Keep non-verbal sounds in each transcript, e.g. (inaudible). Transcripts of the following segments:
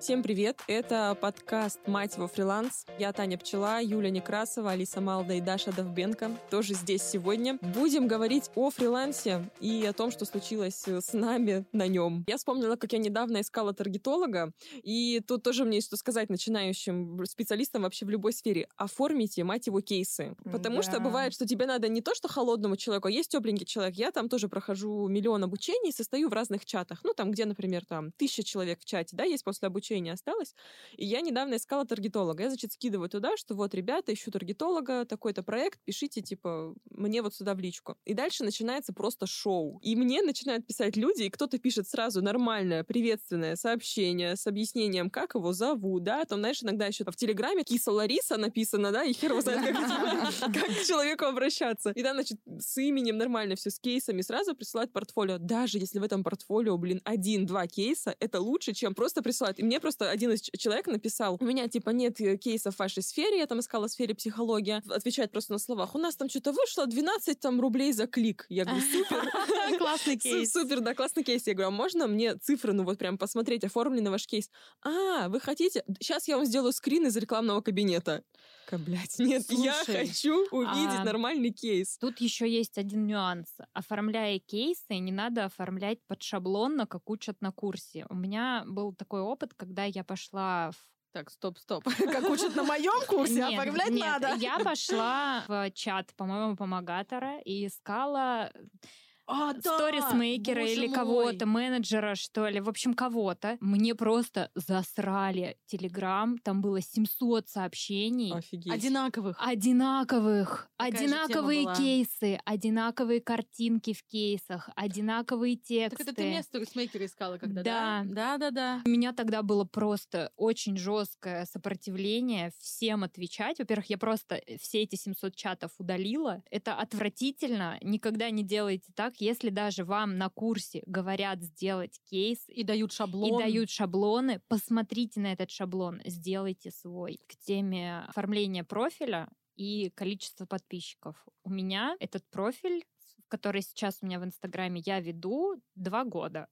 Всем привет! Это подкаст «Мать его фриланс». Я Таня Пчела, Юля Некрасова, Алиса Малда и Даша Довбенко. Тоже здесь сегодня. Будем говорить о фрилансе и о том, что случилось с нами на нем. Я вспомнила, как я недавно искала таргетолога, и тут тоже мне что сказать начинающим специалистам вообще в любой сфере. Оформите, мать его, кейсы. Потому да. что бывает, что тебе надо не то, что холодному человеку, а есть тепленький человек. Я там тоже прохожу миллион обучений, состою в разных чатах. Ну, там, где, например, там тысяча человек в чате, да, есть после обучения обучения осталось. И я недавно искала таргетолога. Я, значит, скидываю туда, что вот, ребята, ищу таргетолога, такой-то проект, пишите, типа, мне вот сюда в личку. И дальше начинается просто шоу. И мне начинают писать люди, и кто-то пишет сразу нормальное, приветственное сообщение с объяснением, как его зовут, да, там, знаешь, иногда еще в Телеграме киса Лариса написано, да, и хер его знает, как, (laughs) как к человеку обращаться. И там, значит, с именем нормально все, с кейсами сразу присылают портфолио. Даже если в этом портфолио, блин, один-два кейса, это лучше, чем просто присылать. И мне просто один из человек написал, у меня, типа, нет э, кейсов в вашей сфере, я там искала в сфере психология, отвечает просто на словах, у нас там что-то вышло 12 там рублей за клик. Я говорю, супер. (laughs) Классный кейс. Супер, да, классный кейс. Я говорю, а можно мне цифры, ну вот прям посмотреть, оформленный ваш кейс? А, вы хотите? Сейчас я вам сделаю скрин из рекламного кабинета. Блять, нет, Слушай, я хочу увидеть а, нормальный кейс. Тут еще есть один нюанс. Оформляя кейсы, не надо оформлять под шаблонно, как учат на курсе. У меня был такой опыт, когда я пошла в так, стоп, стоп. (laughs) Как учат на моем курсе, нет, оформлять нет, надо. Я пошла в чат, по-моему, помогатора и искала а, да! сторисмейкера или кого-то, менеджера, что ли, в общем, кого-то. Мне просто засрали Телеграм, там было 700 сообщений. Офигеть. Одинаковых. Одинаковых. Какая одинаковые кейсы, одинаковые картинки в кейсах, одинаковые тексты. Так это ты мне сторисмейкера искала когда, да? Да, да, да. У меня тогда было просто очень жесткое сопротивление всем отвечать. Во-первых, я просто э, все эти 700 чатов удалила. Это отвратительно. Никогда не делайте так если даже вам на курсе говорят сделать кейс и дают шаблон, и дают шаблоны, посмотрите на этот шаблон, сделайте свой. К теме оформления профиля и количества подписчиков. У меня этот профиль, который сейчас у меня в Инстаграме я веду, два года.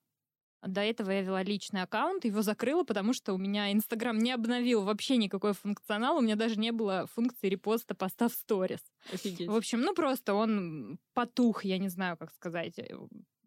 До этого я вела личный аккаунт, его закрыла, потому что у меня Инстаграм не обновил вообще никакой функционал, у меня даже не было функции репоста поста в сторис. Офигеть. В общем, ну просто он потух, я не знаю, как сказать.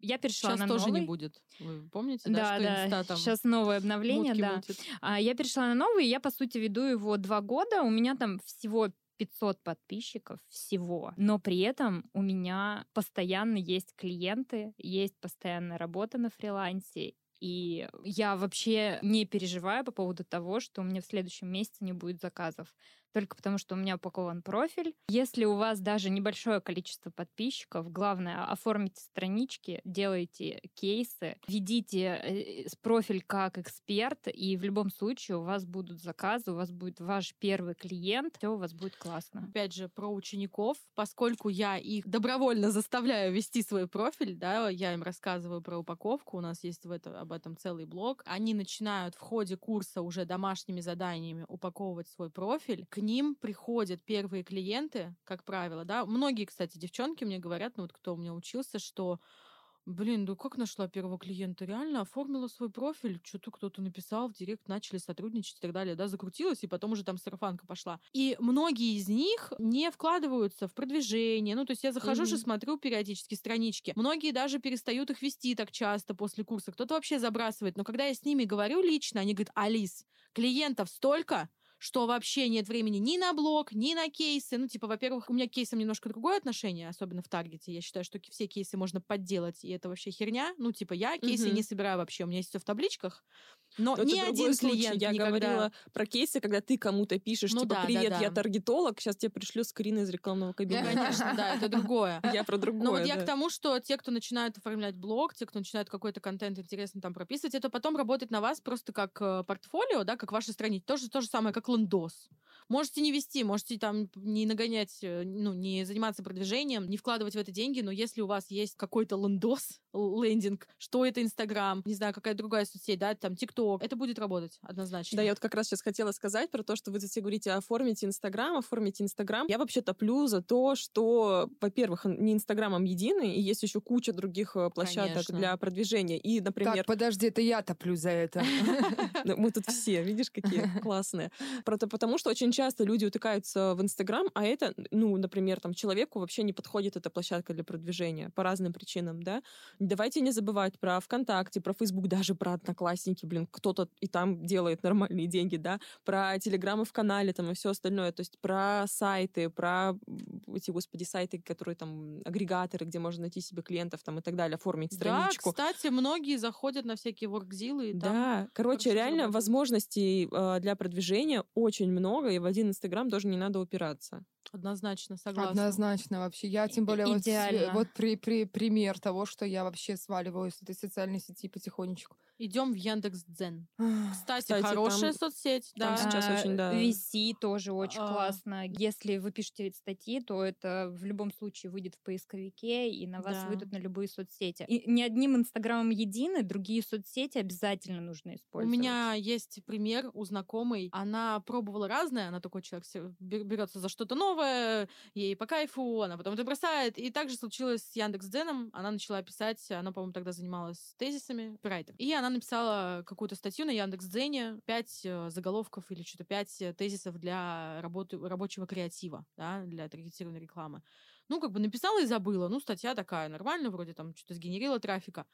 Я перешла сейчас на тоже новый. не будет. Вы помните, да, да, да. там сейчас новое обновление, да. Мутит. А, я перешла на новый, и я, по сути, веду его два года. У меня там всего 500 подписчиков всего, но при этом у меня постоянно есть клиенты, есть постоянная работа на фрилансе, и я вообще не переживаю по поводу того, что у меня в следующем месяце не будет заказов только потому, что у меня упакован профиль. Если у вас даже небольшое количество подписчиков, главное, оформите странички, делайте кейсы, ведите э, профиль как эксперт, и в любом случае у вас будут заказы, у вас будет ваш первый клиент, все у вас будет классно. Опять же, про учеников, поскольку я их добровольно заставляю вести свой профиль, да, я им рассказываю про упаковку, у нас есть в это, об этом целый блог, они начинают в ходе курса уже домашними заданиями упаковывать свой профиль, к ним приходят первые клиенты, как правило, да. Многие, кстати, девчонки мне говорят, ну вот кто у меня учился, что Блин, ну как нашла первого клиента? Реально оформила свой профиль, что-то кто-то написал в директ, начали сотрудничать и так далее, да, закрутилась, и потом уже там сарафанка пошла. И многие из них не вкладываются в продвижение, ну, то есть я захожу mm-hmm. же, смотрю периодически странички. Многие даже перестают их вести так часто после курса, кто-то вообще забрасывает. Но когда я с ними говорю лично, они говорят, Алис, клиентов столько, что вообще нет времени ни на блог, ни на кейсы. Ну, типа, во-первых, у меня к кейсам немножко другое отношение, особенно в таргете. Я считаю, что все кейсы можно подделать, и это вообще херня. Ну, типа, я кейсы угу. не собираю вообще. У меня есть все в табличках. Но, Но ни один клиент Я никогда... говорила про кейсы, когда ты кому-то пишешь, ну, типа, да, привет, да, да. я таргетолог, сейчас тебе пришлю скрин из рекламного кабинета. Да, конечно, да, это другое. (laughs) Я про другое, Но вот я к тому, что те, кто начинают оформлять блог, те, кто начинают какой-то контент интересно там прописывать, это потом работает на вас просто как э, портфолио, да, как ваша страница. Тоже то же самое, как лендос. Можете не вести, можете там не нагонять, э, ну, не заниматься продвижением, не вкладывать в это деньги, но если у вас есть какой-то лендос, лендинг, что это Инстаграм, не знаю, какая другая соцсеть, да, там ТикТок, что это будет работать однозначно. Да, я вот как раз сейчас хотела сказать про то, что вы все говорите, оформите Инстаграм, оформите Инстаграм. Я вообще топлю за то, что, во-первых, не Инстаграмом единый, и есть еще куча других э, площадок Конечно. для продвижения. И, например... Так, подожди, это я топлю за это. (laughs) Ну, мы тут все, видишь, какие (laughs) классные. Потому что очень часто люди утыкаются в Инстаграм, а это, ну, например, там, человеку вообще не подходит эта площадка для продвижения по разным причинам, да. Давайте не забывать про ВКонтакте, про Фейсбук, даже про Одноклассники, блин, кто-то и там делает нормальные деньги, да, про Телеграмы в канале там и все остальное, то есть про сайты, про эти, господи, сайты, которые там, агрегаторы, где можно найти себе клиентов там и так далее, оформить страничку. Да, кстати, многие заходят на всякие воркзилы. Да, короче, реально работать. возможностей э, для продвижения очень много, и в один Инстаграм тоже не надо упираться. Однозначно, согласна. Однозначно вообще. Я тем более вот, вот при, при, пример того, что я вообще сваливаю с этой социальной сети потихонечку. Идем в Яндекс Дзен. Кстати, Кстати хорошая там, соцсеть. Там да. сейчас а, очень, да. VC тоже очень а. классно. Если вы пишете статьи, то это в любом случае выйдет в поисковике, и на вас да. выйдут на любые соцсети. И ни одним Инстаграмом едины, другие соцсети обязательно нужно использовать. У меня есть пример у знакомой. Она пробовала разное, она такой человек берется за что-то новое, ей по кайфу, она потом это бросает. И также случилось с Яндекс Дзеном. Она начала писать, она, по-моему, тогда занималась тезисами, райтер. И она написала какую-то статью на Яндекс.Дзене, пять э, заголовков или что-то пять э, тезисов для работы, рабочего креатива, да, для таргетированной рекламы. Ну, как бы написала и забыла. Ну, статья такая нормальная, вроде там что-то сгенерила трафика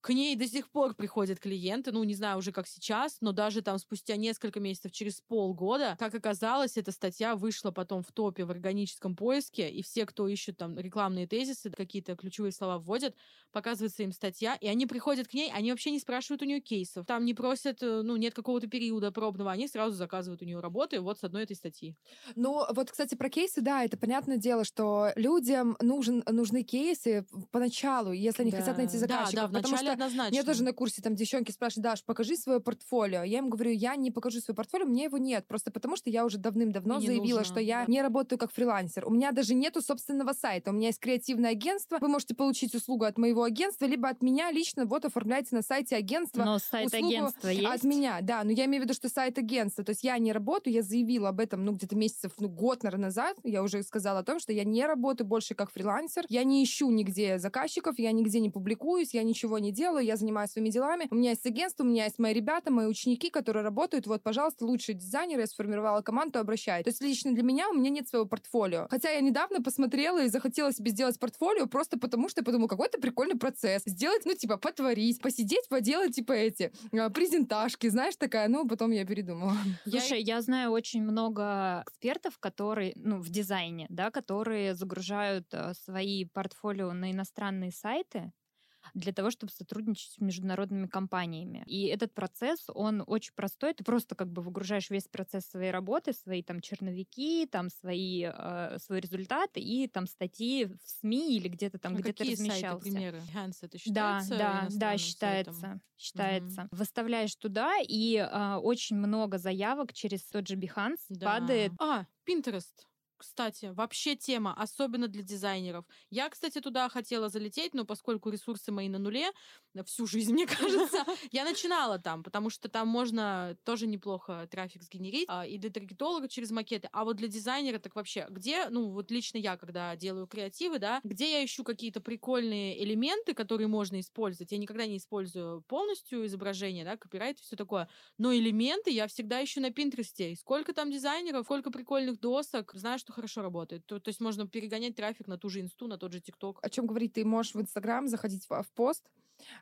к ней до сих пор приходят клиенты, ну, не знаю уже как сейчас, но даже там спустя несколько месяцев, через полгода, как оказалось, эта статья вышла потом в топе в органическом поиске, и все, кто ищет там рекламные тезисы, какие-то ключевые слова вводят, показывается им статья, и они приходят к ней, они вообще не спрашивают у нее кейсов, там не просят, э, ну, нет какого-то периода пробного, они сразу заказывают у нее работы вот с одной этой статьи. Ну, вот, кстати, про кейсы, да, это понятное дело, что людям нужен, нужны кейсы поначалу, если они да. хотят найти заказчика. Да, да, потому что однозначно. Мне тоже на курсе там девчонки спрашивают, Даш, покажи свое портфолио. Я им говорю, я не покажу свое портфолио, мне его нет. Просто потому, что я уже давным-давно заявила, нужно, что я не работаю как фрилансер. У меня даже нету собственного сайта. У меня есть креативное агентство. Вы можете получить услугу от моего агентства, либо от меня лично. Вот оформляйте на сайте агентства. Но сайт агентства есть? От меня, да. Но я имею в виду, что сайт агентства. То есть я не работаю, я заявила об этом, ну, где-то месяцев, ну, год, наверное, назад. Я уже сказала о том, что я не работаю больше как фрилансер. Я не ищу нигде заказчиков, я нигде не публикуюсь, я ничего не делаю, я занимаюсь своими делами. У меня есть агентство, у меня есть мои ребята, мои ученики, которые работают. Вот, пожалуйста, лучшие дизайнеры, я сформировала команду, обращайтесь. То есть лично для меня у меня нет своего портфолио. Хотя я недавно посмотрела и захотела себе сделать портфолио просто потому, что я подумала, какой-то прикольный процесс. Сделать, ну, типа, потворить, посидеть, поделать, типа, эти а, презентажки, знаешь, такая. Ну, потом я передумала. Слушай, я, я знаю очень много экспертов, которые, ну, в дизайне, да, которые загружают э, свои портфолио на иностранные сайты, для того, чтобы сотрудничать с международными компаниями. И этот процесс, он очень простой. Ты просто как бы выгружаешь весь процесс своей работы, свои там черновики, там свои, э, свой результат и там статьи в СМИ или где-то там, а где то размещался. Сайты, примеры? Behance это считается? Да, да, да, считается. Сайтом? Считается. Угу. Выставляешь туда, и э, очень много заявок через тот же Behance да. падает. А, Pinterest кстати, вообще тема, особенно для дизайнеров. Я, кстати, туда хотела залететь, но поскольку ресурсы мои на нуле, всю жизнь, (laughs) мне кажется, я начинала там, потому что там можно тоже неплохо трафик сгенерить, а, и для таргетолога через макеты, а вот для дизайнера так вообще, где, ну, вот лично я, когда делаю креативы, да, где я ищу какие-то прикольные элементы, которые можно использовать, я никогда не использую полностью изображение, да, копирайт и все такое, но элементы я всегда ищу на Пинтересте, сколько там дизайнеров, сколько прикольных досок, знаешь, что хорошо работает. То, то есть можно перегонять трафик на ту же инсту, на тот же ТикТок. О чем говорить? Ты можешь в Инстаграм заходить в, в пост,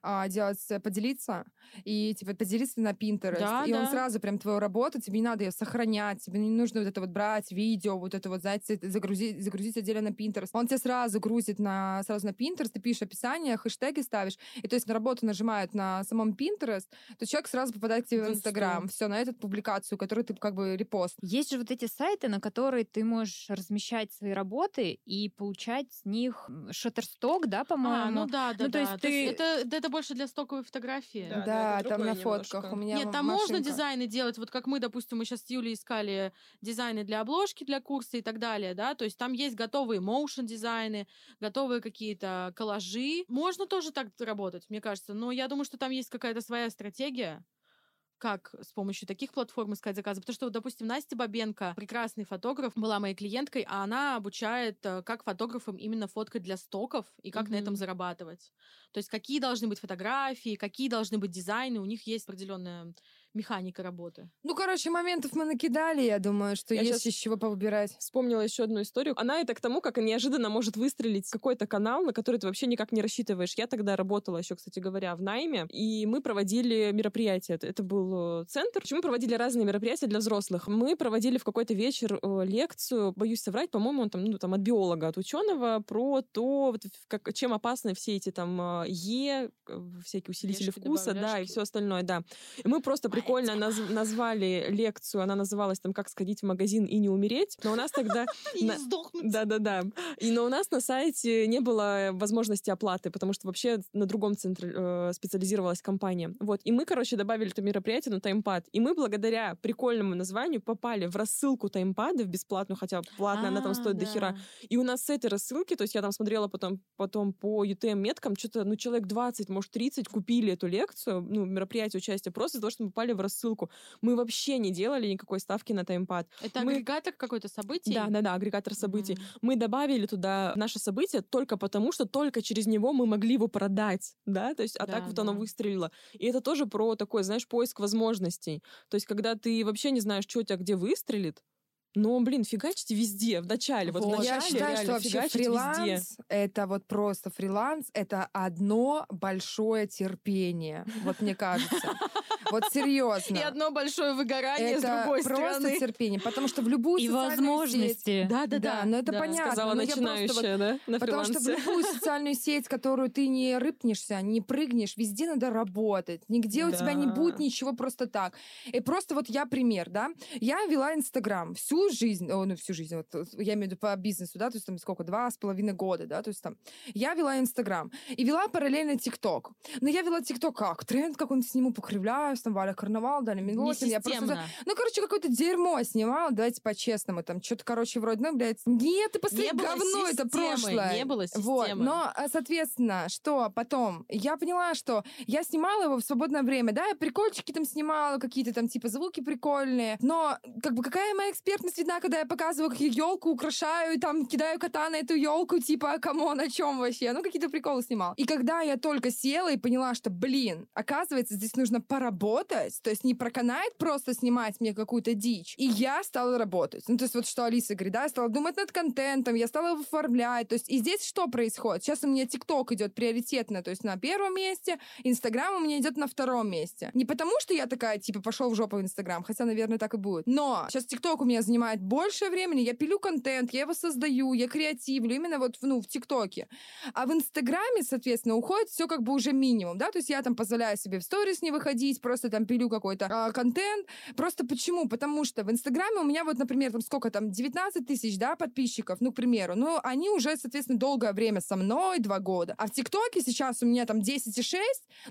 а, делать, э, поделиться, и типа поделиться на Pinterest, да, и да. он сразу прям твою работу, тебе не надо ее сохранять, тебе не нужно вот это вот брать, видео, вот это вот, знаете, загрузить, загрузить отдельно на Pinterest. Он тебе сразу грузит на, сразу на Pinterest, ты пишешь описание, хэштеги ставишь, и то есть на работу нажимают на самом Pinterest, то человек сразу попадает к тебе в Instagram, все, на эту публикацию, которую ты как бы репост. Есть же вот эти сайты, на которые ты можешь размещать свои работы и получать с них шаттерсток, да, по-моему? А, ну да, да, ну, то да. Есть то ты... есть это это больше для стоковой фотографии. Да, да, да там на фотках немножко. у меня Нет, там машинка. можно дизайны делать, вот как мы, допустим, мы сейчас с Юлей искали дизайны для обложки, для курса и так далее, да, то есть там есть готовые motion дизайны, готовые какие-то коллажи. Можно тоже так работать, мне кажется, но я думаю, что там есть какая-то своя стратегия, как с помощью таких платформ искать заказы. Потому что, допустим, Настя Бабенко, прекрасный фотограф, была моей клиенткой, а она обучает, э, как фотографам именно фоткать для стоков и как mm-hmm. на этом зарабатывать. То есть какие должны быть фотографии, какие должны быть дизайны. У них есть определенная механика работы. Ну, короче, моментов мы накидали, я думаю, что я есть из чего повыбирать. Вспомнила еще одну историю. Она это к тому, как неожиданно может выстрелить какой-то канал, на который ты вообще никак не рассчитываешь. Я тогда работала еще, кстати говоря, в найме, и мы проводили мероприятия. Это был э, центр. Мы проводили разные мероприятия для взрослых. Мы проводили в какой-то вечер э, лекцию, боюсь соврать, по-моему, он там, ну, там от биолога, от ученого, про то, вот, как, чем опасны все эти там э, Е, всякие усилители Ешки, вкуса, да, и все остальное, да. И мы просто прикольно наз- назвали лекцию, она называлась там «Как сходить в магазин и не умереть», но у нас тогда... (laughs) И не сдохнуть. Да-да-да. И но у нас на сайте не было возможности оплаты, потому что вообще на другом центре э, специализировалась компания. Вот. И мы, короче, добавили это мероприятие на таймпад. И мы благодаря прикольному названию попали в рассылку таймпадов бесплатную, хотя платная она там стоит до хера. И у нас с этой рассылки, то есть я там смотрела потом, потом по UTM-меткам, что-то, ну, человек 20, может, 30 купили эту лекцию, ну, мероприятие участия просто из-за того, что мы попали в рассылку. Мы вообще не делали никакой ставки на таймпад. Это мы... агрегатор какой-то событий? Да, да, да, агрегатор событий. Mm-hmm. Мы добавили туда наше событие только потому, что только через него мы могли его продать, да, то есть, а да, так вот да. оно выстрелило. И это тоже про такой, знаешь, поиск возможностей. То есть, когда ты вообще не знаешь, что у тебя где выстрелит, но, блин, фигачьте везде, в начале. Вот, вот в начале, Я считаю, что вообще фриланс везде. это вот просто фриланс, это одно большое терпение. Вот мне кажется. (laughs) Вот серьезно. И одно большое выгорание это с другой просто стороны. терпение, потому что в любую и возможности. Сеть, да, да, да, но это да. понятно. Сказала но начинающая, вот, да, на Потому что в любую (laughs) социальную сеть, которую ты не рыпнешься, не прыгнешь, везде надо работать. Нигде да. у тебя не будет ничего просто так. И просто вот я пример, да. Я вела Инстаграм всю жизнь, о, ну всю жизнь, вот, я имею в виду по бизнесу, да, то есть там сколько, два с половиной года, да, то есть там я вела Инстаграм и вела параллельно ТикТок. Но я вела ТикТок как? Тренд какой-нибудь сниму, покривляю, там Валя Карнавал, Даня Милохин. Я просто... Ну, короче, какое-то дерьмо снимала, давайте по-честному. Там что-то, короче, вроде, ну, блядь, нет, ты посмотри, говно, системы, это прошлое. Не было системы. Вот. Но, а, соответственно, что потом? Я поняла, что я снимала его в свободное время, да, я прикольчики там снимала, какие-то там, типа, звуки прикольные. Но, как бы, какая моя экспертность видна, когда я показываю, как я елку украшаю, и там кидаю кота на эту елку, типа, кому на чем вообще? Ну, какие-то приколы снимал. И когда я только села и поняла, что, блин, оказывается, здесь нужно поработать, работать. То есть не проканает просто снимать мне какую-то дичь. И я стала работать. Ну, то есть вот что Алиса говорит, да, я стала думать над контентом, я стала его оформлять. То есть и здесь что происходит? Сейчас у меня ТикТок идет приоритетно, то есть на первом месте, Инстаграм у меня идет на втором месте. Не потому, что я такая, типа, пошел в жопу в Инстаграм, хотя, наверное, так и будет. Но сейчас ТикТок у меня занимает больше времени, я пилю контент, я его создаю, я креативлю именно вот ну, в ТикТоке. А в Инстаграме, соответственно, уходит все как бы уже минимум, да, то есть я там позволяю себе в сторис не выходить, просто там пилю какой-то а, контент. Просто почему? Потому что в Инстаграме у меня вот, например, там сколько там, 19 тысяч, да, подписчиков, ну, к примеру. Ну, они уже, соответственно, долгое время со мной, два года. А в ТикТоке сейчас у меня там 10,6,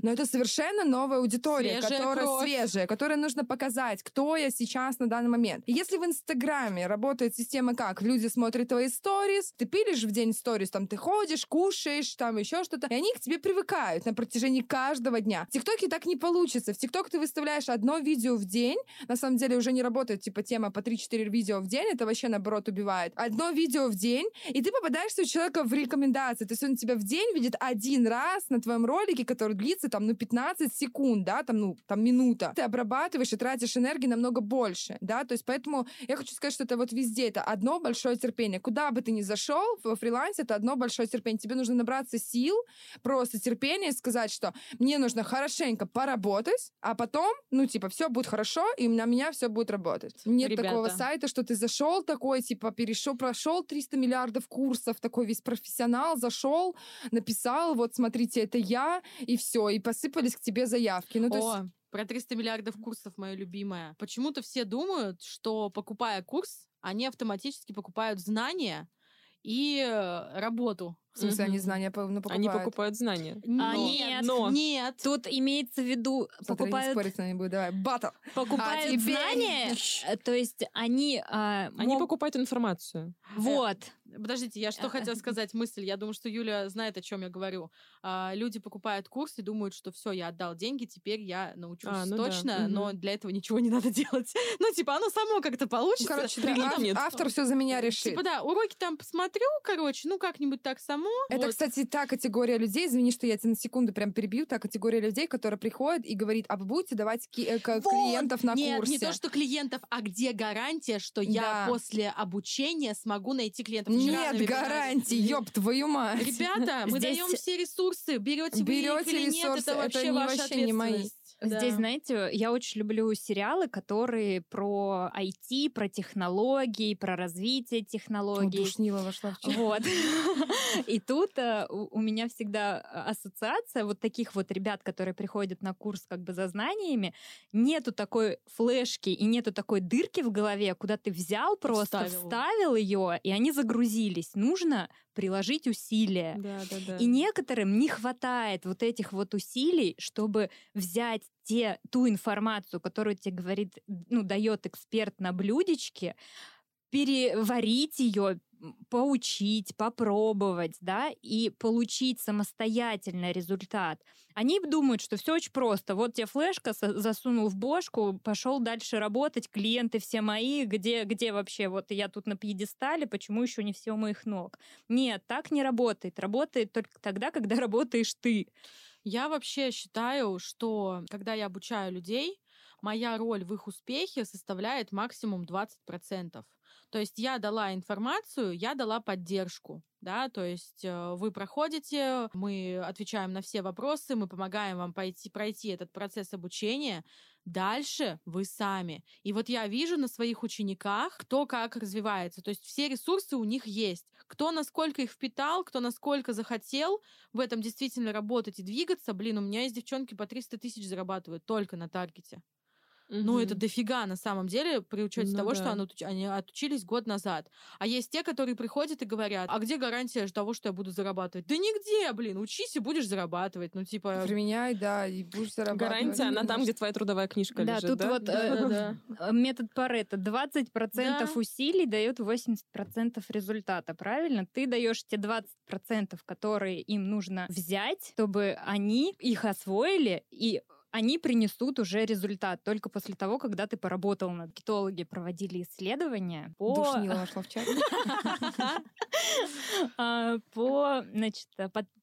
но это совершенно новая аудитория, свежая которая кровь. свежая, которой нужно показать, кто я сейчас на данный момент. И если в Инстаграме работает система как? Люди смотрят твои сторис, ты пилишь в день сторис, там ты ходишь, кушаешь, там еще что-то, и они к тебе привыкают на протяжении каждого дня. В ТикТоке так не получится. В ТикТок ты выставляешь одно видео в день, на самом деле уже не работает типа тема по 3-4 видео в день, это вообще наоборот убивает. Одно видео в день, и ты попадаешься у человека в рекомендации. То есть он тебя в день видит один раз на твоем ролике, который длится там, ну, 15 секунд, да, там, ну, там минута. Ты обрабатываешь и тратишь энергии намного больше, да, то есть поэтому я хочу сказать, что это вот везде, это одно большое терпение. Куда бы ты ни зашел во фрилансе, это одно большое терпение. Тебе нужно набраться сил, просто терпения сказать, что мне нужно хорошенько поработать, а потом ну, типа, все будет хорошо, и на меня все будет работать. Нет Ребята. такого сайта, что ты зашел такой, типа, перешел, прошел 300 миллиардов курсов, такой весь профессионал, зашел, написал, вот, смотрите, это я, и все, и посыпались к тебе заявки. Ну, то О. есть про 300 миллиардов курсов, мое любимое. Почему-то все думают, что покупая курс, они автоматически покупают знания и э, работу. В смысле, они знания ну, покупают? Они покупают знания. Но, а, нет, но. нет. Тут имеется в виду, Смотри, покупают... спорить с нами будет, давай, батл. (laughs) Покупают а знания, (laughs) э, то есть они... А, они мог... покупают информацию. Вот. Подождите, я что хотела сказать мысль. Я думаю, что Юля знает, о чем я говорю. А, люди покупают курс и думают, что все, я отдал деньги, теперь я научусь а, ну точно, да. но для этого ничего не надо (laughs) делать. Ну, типа, оно само как-то получится. Короче, да, ав- нет. автор все за меня решит. Типа, да, уроки там посмотрю, короче, ну, как-нибудь так само. Это, вот. кстати, та категория людей, извини, что я тебя на секунду прям перебью, та категория людей, которая приходит и говорит, а вы будете давать ки- э, вот. клиентов на нет, курсе? не то, что клиентов, а где гарантия, что да. я после обучения смогу найти клиентов? Нет гарантии, ёб твою мать. Ребята, мы даем все ресурсы, берете вы их или нет, это вообще ваша не мои. Да. Здесь, знаете, я очень люблю сериалы, которые про IT, про технологии, про развитие технологий. Душнила вошла в чат. Вот. (laughs) И тут э, у меня всегда ассоциация вот таких вот ребят, которые приходят на курс как бы за знаниями, нету такой флешки и нету такой дырки в голове, куда ты взял просто, вставил ее, и они загрузились. Нужно приложить усилия. Да, да, да. И некоторым не хватает вот этих вот усилий, чтобы взять те, ту информацию, которую тебе говорит, ну, дает эксперт на блюдечке, переварить ее, поучить, попробовать, да, и получить самостоятельно результат. Они думают, что все очень просто. Вот тебе флешка засунул в бошку, пошел дальше работать, клиенты все мои, где, где вообще, вот я тут на пьедестале, почему еще не все моих ног? Нет, так не работает. Работает только тогда, когда (laughs) работаешь ты. Я вообще считаю, что когда я обучаю людей, моя роль в их успехе составляет максимум 20%. То есть я дала информацию, я дала поддержку, да, то есть э, вы проходите, мы отвечаем на все вопросы, мы помогаем вам пойти, пройти этот процесс обучения, дальше вы сами. И вот я вижу на своих учениках, кто как развивается, то есть все ресурсы у них есть, кто насколько их впитал, кто насколько захотел в этом действительно работать и двигаться, блин, у меня есть девчонки по 300 тысяч зарабатывают только на таргете. Угу. Ну, это дофига на самом деле, при учете ну, того, да. что они отучились год назад. А есть те, которые приходят и говорят, а где гарантия того, что я буду зарабатывать? Да нигде, блин, учись и будешь зарабатывать. Ну, типа... Применяй, да, и будешь зарабатывать. Гарантия, она там, где твоя трудовая книжка да, лежит, тут да? вот э, э, метод Паретта. 20% да. усилий дает 80% результата, правильно? Ты даешь те 20%, которые им нужно взять, чтобы они их освоили и они принесут уже результат только после того, когда ты поработал над китологи, проводили исследования по... Душнила вошла в чат. (laughs) А, по, значит,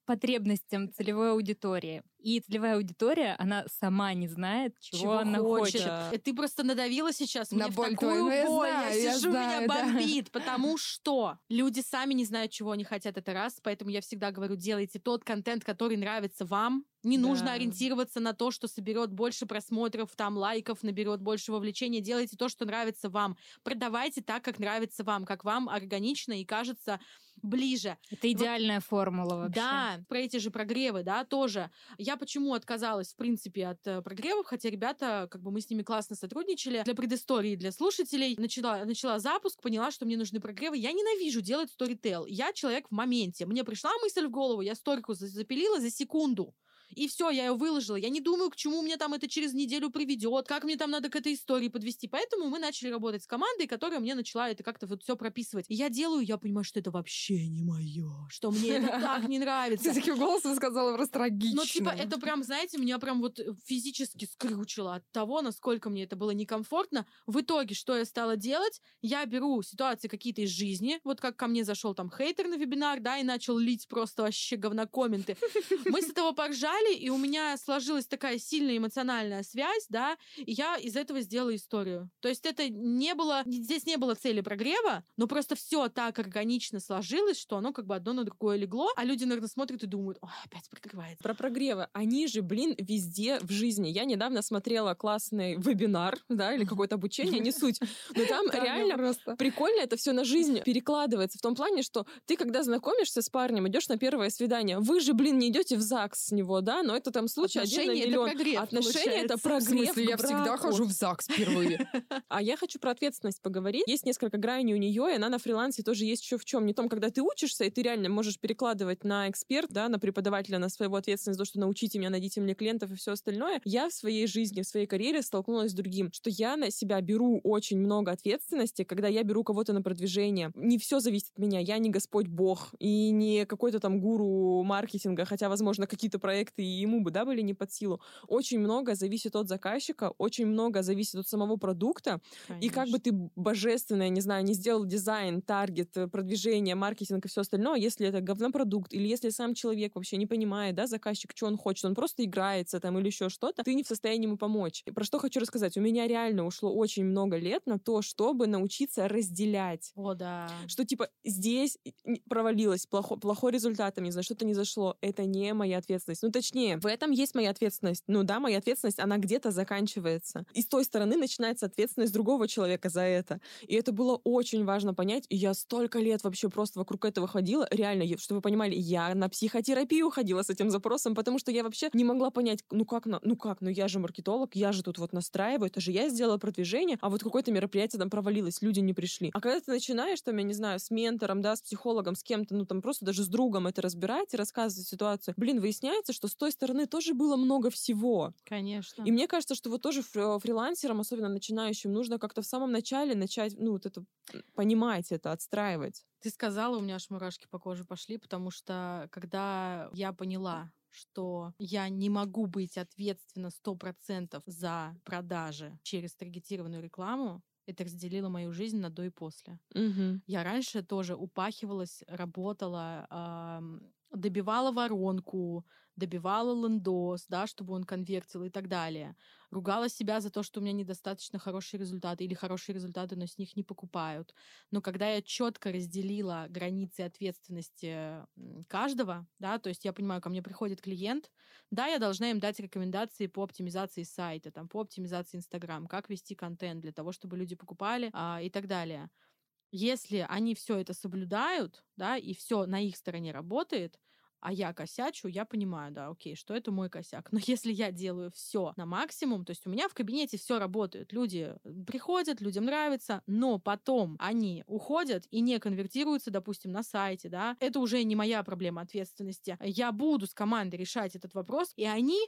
потребностям целевой аудитории. И целевая аудитория, она сама не знает, чего, чего она хочет. хочет. Ты просто надавила сейчас на мне боль в такую твою. боль. Я, знаю, я сижу, знаю, (laughs) меня бомбит, да. потому что люди сами не знают, чего они хотят, это раз. Поэтому я всегда говорю, делайте тот контент, который нравится вам. Не да. нужно ориентироваться на то, что соберет больше просмотров, там, лайков, наберет больше вовлечения. Делайте то, что нравится вам. Продавайте так, как нравится вам, как вам органично и кажется ближе. Это идеальная вот, формула вообще. Да, про эти же прогревы, да, тоже. Я почему отказалась, в принципе, от э, прогревов, хотя ребята, как бы мы с ними классно сотрудничали. Для предыстории, для слушателей начала, начала запуск, поняла, что мне нужны прогревы. Я ненавижу делать сторител. Я человек в моменте. Мне пришла мысль в голову, я сторику запилила за секунду и все, я ее выложила. Я не думаю, к чему мне там это через неделю приведет, как мне там надо к этой истории подвести. Поэтому мы начали работать с командой, которая мне начала это как-то вот все прописывать. И я делаю, я понимаю, что это вообще не мое, что мне это так не (laughs) нравится. Ты таким голосом сказала просто трагично. Ну, типа, это прям, знаете, меня прям вот физически скрючило от того, насколько мне это было некомфортно. В итоге, что я стала делать? Я беру ситуации какие-то из жизни, вот как ко мне зашел там хейтер на вебинар, да, и начал лить просто вообще говнокомменты. Мы с этого поржали, читали, и у меня сложилась такая сильная эмоциональная связь, да, и я из этого сделала историю. То есть это не было, здесь не было цели прогрева, но просто все так органично сложилось, что оно как бы одно на другое легло, а люди, наверное, смотрят и думают, ой, опять прогревается. Про прогревы. Они же, блин, везде в жизни. Я недавно смотрела классный вебинар, да, или какое-то обучение, не суть, (laughs) но там реально просто прикольно это все на жизнь (laughs) перекладывается в том плане, что ты, когда знакомишься с парнем, идешь на первое свидание, вы же, блин, не идете в ЗАГС с него, да, да, но это там случай Отношения один на миллион. Это прогресс, Отношения это прогресс. В смысле, я всегда хожу в ЗАГС впервые. (laughs) А я хочу про ответственность поговорить. Есть несколько граней у нее, и она на фрилансе тоже есть еще в чем. Не том, когда ты учишься, и ты реально можешь перекладывать на эксперт, да, на преподавателя, на своего ответственность, то, что научите меня, найдите мне клиентов и все остальное. Я в своей жизни, в своей карьере столкнулась с другим, что я на себя беру очень много ответственности, когда я беру кого-то на продвижение. Не все зависит от меня. Я не Господь Бог и не какой-то там гуру маркетинга, хотя, возможно, какие-то проекты и ему бы, да, были не под силу. Очень много зависит от заказчика, очень много зависит от самого продукта. Конечно. И как бы ты божественное, не знаю, не сделал дизайн, таргет, э, продвижение, маркетинг и все остальное, если это говнопродукт, или если сам человек вообще не понимает, да, заказчик, что он хочет, он просто играется там или еще что-то, ты не в состоянии ему помочь. И про что хочу рассказать. У меня реально ушло очень много лет на то, чтобы научиться разделять. О, да. Что типа здесь провалилось, плохо, плохой результат, там, не знаю, что-то не зашло. Это не моя ответственность. Ну, точнее, в этом есть моя ответственность. Ну да, моя ответственность, она где-то заканчивается. И с той стороны начинается ответственность другого человека за это. И это было очень важно понять. И я столько лет вообще просто вокруг этого ходила. Реально, чтобы вы понимали, я на психотерапию ходила с этим запросом, потому что я вообще не могла понять, ну как, ну как, ну я же маркетолог, я же тут вот настраиваю, это же я сделала продвижение, а вот какое-то мероприятие там провалилось, люди не пришли. А когда ты начинаешь, там, я не знаю, с ментором, да, с психологом, с кем-то, ну там просто даже с другом это разбирать и рассказывать ситуацию, блин, выясняется, что с той стороны тоже было много всего. Конечно. И мне кажется, что вот тоже фрилансерам, особенно начинающим, нужно как-то в самом начале начать, ну, вот это, понимать это, отстраивать. Ты сказала, у меня аж мурашки по коже пошли, потому что когда я поняла, что я не могу быть ответственна сто процентов за продажи через таргетированную рекламу, это разделило мою жизнь на до и после. Угу. Я раньше тоже упахивалась, работала, э, добивала воронку, добивала лендос, да, чтобы он конвертил и так далее. Ругала себя за то, что у меня недостаточно хорошие результаты или хорошие результаты, но с них не покупают. Но когда я четко разделила границы ответственности каждого, да, то есть я понимаю, ко мне приходит клиент, да, я должна им дать рекомендации по оптимизации сайта, там, по оптимизации Инстаграм, как вести контент для того, чтобы люди покупали а, и так далее. Если они все это соблюдают, да, и все на их стороне работает, а я косячу, я понимаю, да, окей, что это мой косяк. (laughs) Но если я делаю все на максимум, то есть у меня в кабинете все работает, люди приходят, людям нравится, но потом они уходят и не конвертируются, допустим, на сайте, да, это уже не моя проблема ответственности. Я буду с командой решать этот вопрос, и они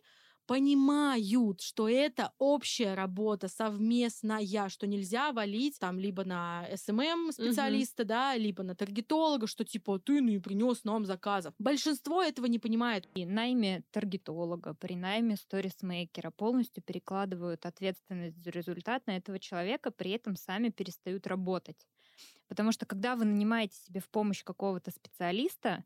понимают, что это общая работа, совместная, что нельзя валить там либо на SMM специалиста, угу. да, либо на таргетолога, что типа ты не принес нам заказов. Большинство этого не понимает. И найме таргетолога, при найме сторисмейкера полностью перекладывают ответственность за результат на этого человека, при этом сами перестают работать. Потому что когда вы нанимаете себе в помощь какого-то специалиста,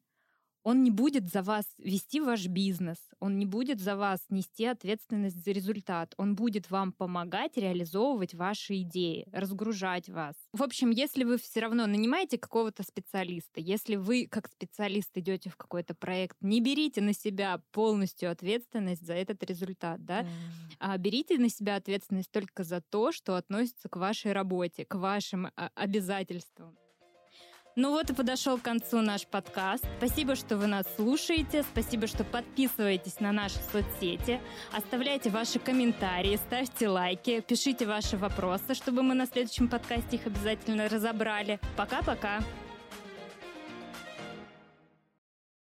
он не будет за вас вести ваш бизнес, он не будет за вас нести ответственность за результат, он будет вам помогать реализовывать ваши идеи, разгружать вас. В общем, если вы все равно нанимаете какого-то специалиста, если вы как специалист идете в какой-то проект, не берите на себя полностью ответственность за этот результат, да, mm. а берите на себя ответственность только за то, что относится к вашей работе, к вашим а, обязательствам. Ну вот и подошел к концу наш подкаст. Спасибо, что вы нас слушаете. Спасибо, что подписываетесь на наши соцсети. Оставляйте ваши комментарии, ставьте лайки, пишите ваши вопросы, чтобы мы на следующем подкасте их обязательно разобрали. Пока-пока.